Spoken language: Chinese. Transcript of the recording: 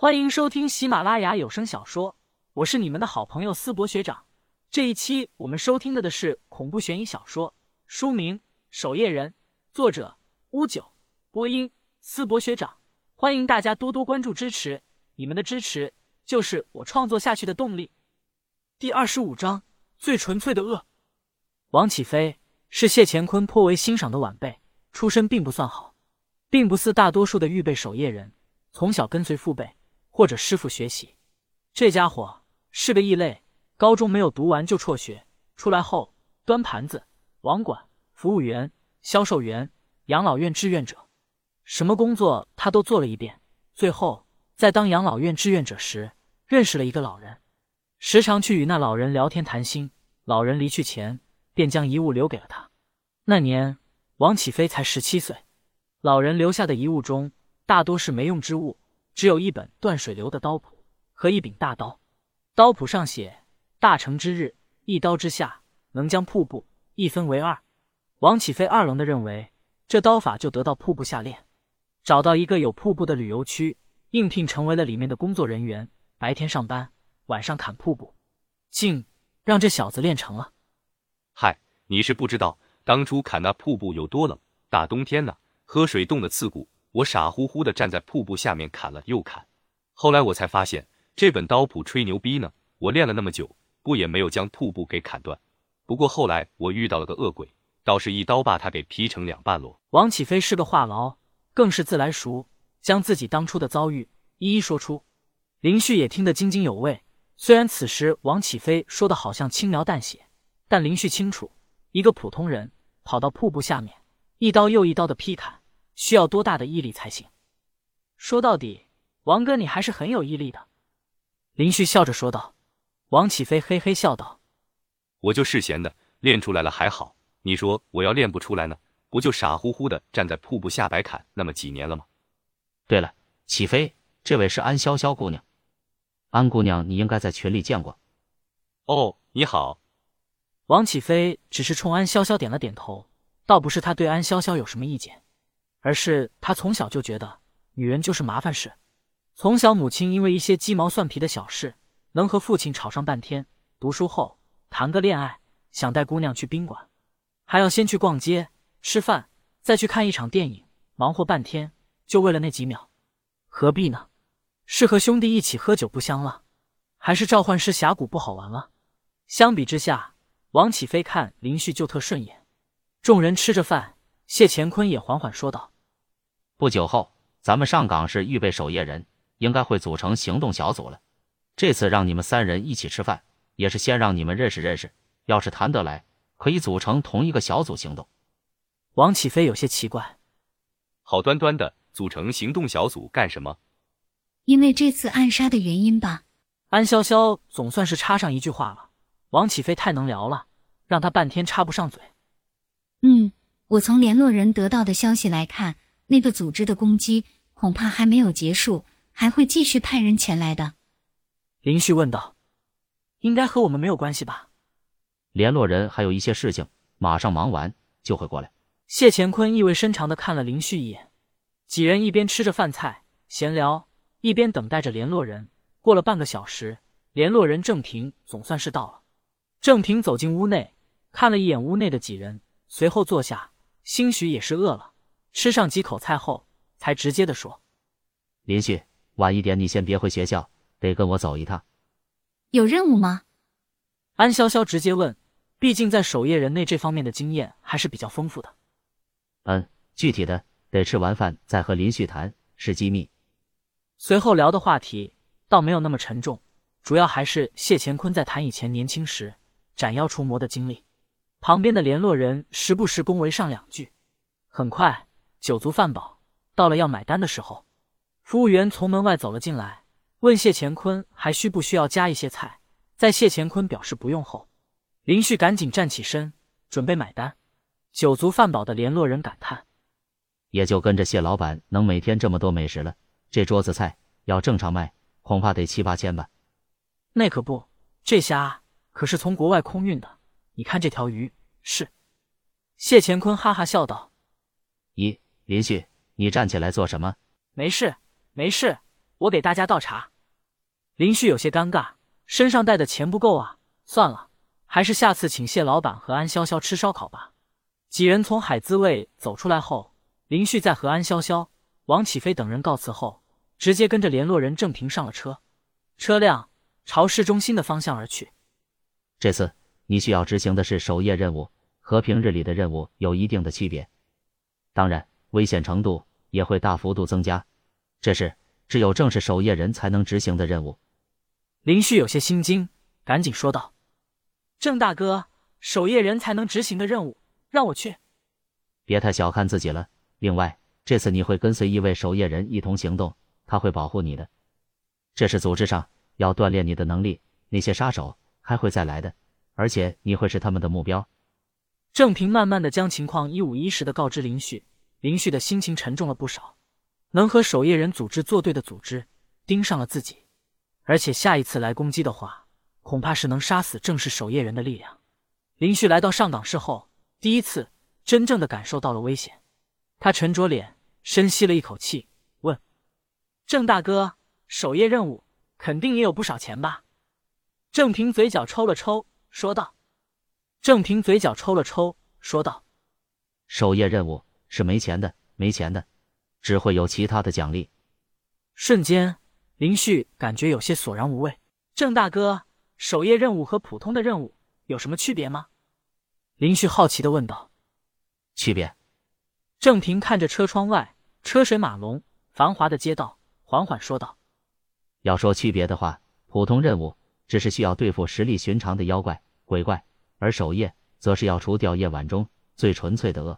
欢迎收听喜马拉雅有声小说，我是你们的好朋友思博学长。这一期我们收听的的是恐怖悬疑小说，书名《守夜人》，作者乌九，播音思博学长。欢迎大家多多关注支持，你们的支持就是我创作下去的动力。第二十五章，最纯粹的恶。王启飞是谢乾坤颇为欣赏的晚辈，出身并不算好，并不似大多数的预备守夜人，从小跟随父辈。或者师傅学习，这家伙是个异类。高中没有读完就辍学，出来后端盘子、网管、服务员、销售员、养老院志愿者，什么工作他都做了一遍。最后在当养老院志愿者时，认识了一个老人，时常去与那老人聊天谈心。老人离去前，便将遗物留给了他。那年王启飞才十七岁，老人留下的遗物中大多是没用之物。只有一本断水流的刀谱和一柄大刀，刀谱上写：“大成之日，一刀之下，能将瀑布一分为二。”王启飞二愣的认为，这刀法就得到瀑布下练，找到一个有瀑布的旅游区，应聘成为了里面的工作人员，白天上班，晚上砍瀑布，竟让这小子练成了。嗨，你是不知道，当初砍那瀑布有多冷，大冬天呢，喝水冻得刺骨。我傻乎乎的站在瀑布下面砍了又砍，后来我才发现这本刀谱吹牛逼呢。我练了那么久，不也没有将瀑布给砍断。不过后来我遇到了个恶鬼，倒是一刀把他给劈成两半喽。王启飞是个话痨，更是自来熟，将自己当初的遭遇一一说出。林旭也听得津津有味。虽然此时王启飞说的好像轻描淡写，但林旭清楚，一个普通人跑到瀑布下面，一刀又一刀的劈砍。需要多大的毅力才行？说到底，王哥你还是很有毅力的。”林旭笑着说道。王启飞嘿嘿笑道：“我就是闲的，练出来了还好。你说我要练不出来呢，不就傻乎乎的站在瀑布下摆砍那么几年了吗？”对了，启飞，这位是安潇潇姑娘。安姑娘，你应该在群里见过。哦，你好。王启飞只是冲安潇潇点了点头，倒不是他对安潇潇有什么意见。而是他从小就觉得女人就是麻烦事，从小母亲因为一些鸡毛蒜皮的小事，能和父亲吵上半天。读书后谈个恋爱，想带姑娘去宾馆，还要先去逛街、吃饭，再去看一场电影，忙活半天，就为了那几秒，何必呢？是和兄弟一起喝酒不香了，还是召唤师峡谷不好玩了？相比之下，王启飞看林旭就特顺眼。众人吃着饭。谢乾坤也缓缓说道：“不久后，咱们上岗是预备守夜人，应该会组成行动小组了。这次让你们三人一起吃饭，也是先让你们认识认识。要是谈得来，可以组成同一个小组行动。”王启飞有些奇怪：“好端端的组成行动小组干什么？”“因为这次暗杀的原因吧。”安潇潇总算是插上一句话了。王启飞太能聊了，让他半天插不上嘴。“嗯。”我从联络人得到的消息来看，那个组织的攻击恐怕还没有结束，还会继续派人前来的。林旭问道：“应该和我们没有关系吧？”联络人还有一些事情，马上忙完就会过来。谢乾坤意味深长的看了林旭一眼，几人一边吃着饭菜闲聊，一边等待着联络人。过了半个小时，联络人郑平总算是到了。郑平走进屋内，看了一眼屋内的几人，随后坐下。兴许也是饿了，吃上几口菜后，才直接的说：“林旭，晚一点你先别回学校，得跟我走一趟。有任务吗？”安潇潇直接问，毕竟在守夜人内这方面的经验还是比较丰富的。嗯，具体的得吃完饭再和林旭谈，是机密。随后聊的话题倒没有那么沉重，主要还是谢乾坤在谈以前年轻时斩妖除魔的经历。旁边的联络人时不时恭维上两句。很快，酒足饭饱，到了要买单的时候，服务员从门外走了进来，问谢乾坤还需不需要加一些菜。在谢乾坤表示不用后，林旭赶紧站起身准备买单。酒足饭饱的联络人感叹：“也就跟着谢老板能每天这么多美食了。这桌子菜要正常卖，恐怕得七八千吧？那可不，这虾可是从国外空运的。”你看这条鱼是？谢乾坤哈哈笑道：“咦，林旭，你站起来做什么？”“没事，没事，我给大家倒茶。林旭有些尴尬，身上带的钱不够啊，算了，还是下次请谢老板和安潇潇吃烧烤吧。几人从海滋味走出来后，林旭在和安潇潇、王启飞等人告辞后，直接跟着联络人郑平上了车，车辆朝市中心的方向而去。这次你需要执行的是守夜任务，和平日里的任务有一定的区别，当然危险程度也会大幅度增加。这是只有正式守夜人才能执行的任务。林旭有些心惊，赶紧说道：“郑大哥，守夜人才能执行的任务，让我去。别太小看自己了。另外，这次你会跟随一位守夜人一同行动，他会保护你的。这是组织上要锻炼你的能力。那些杀手还会再来的，而且你会是他们的目标。”郑平慢慢的将情况一五一十的告知林旭，林旭的心情沉重了不少。能和守夜人组织作对的组织盯上了自己，而且下一次来攻击的话，恐怕是能杀死正是守夜人的力量。林旭来到上岗室后，第一次真正的感受到了危险。他沉着脸，深吸了一口气，问：“郑大哥，守夜任务肯定也有不少钱吧？”郑平嘴角抽了抽，说道：“郑平嘴角抽了抽，说道：守夜任务是没钱的，没钱的。”只会有其他的奖励。瞬间，林旭感觉有些索然无味。郑大哥，守夜任务和普通的任务有什么区别吗？林旭好奇的问道。区别？郑平看着车窗外车水马龙、繁华的街道，缓缓说道：“要说区别的话，普通任务只是需要对付实力寻常的妖怪、鬼怪，而守夜则是要除掉夜晚中最纯粹的恶。